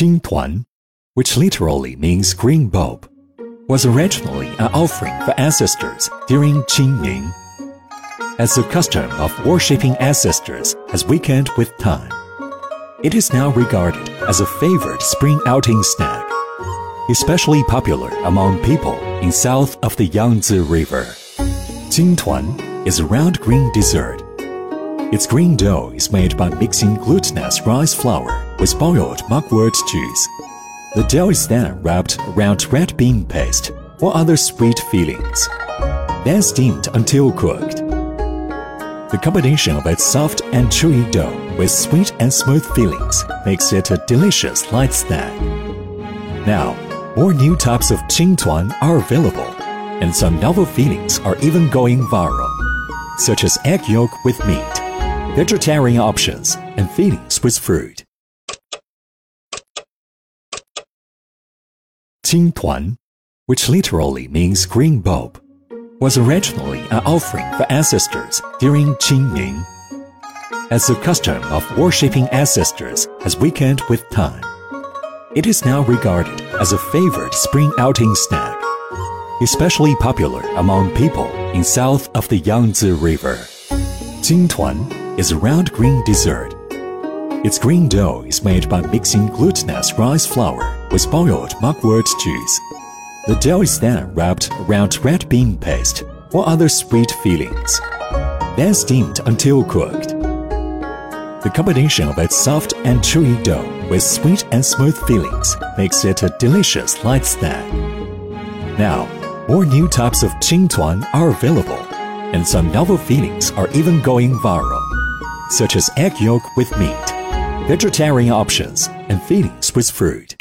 Qing Tuan, which literally means green bulb, was originally an offering for ancestors during Qingming. As the custom of worshipping ancestors has weakened with time, it is now regarded as a favored spring outing snack, especially popular among people in south of the Yangtze River. Qing Tuan is a round green dessert. Its green dough is made by mixing glutinous rice flour with boiled mugwort juice. The dough is then wrapped around red bean paste or other sweet fillings, then steamed until cooked. The combination of its soft and chewy dough with sweet and smooth fillings makes it a delicious light snack. Now, more new types of Qing Tuan are available, and some novel fillings are even going viral, such as egg yolk with meat, vegetarian options, and fillings with fruit. Qing Tuan, which literally means green bulb, was originally an offering for ancestors during Qingming. As the custom of worshipping ancestors has weakened with time, it is now regarded as a favorite spring outing snack, especially popular among people in south of the Yangtze River. Qing Tuan is a round green dessert. Its green dough is made by mixing glutinous rice flour with boiled mugwort juice. The dough is then wrapped around red bean paste or other sweet fillings, then steamed until cooked. The combination of its soft and chewy dough with sweet and smooth fillings makes it a delicious light snack. Now, more new types of Qing Tuan are available, and some novel fillings are even going viral, such as egg yolk with meat, vegetarian options, and fillings with fruit.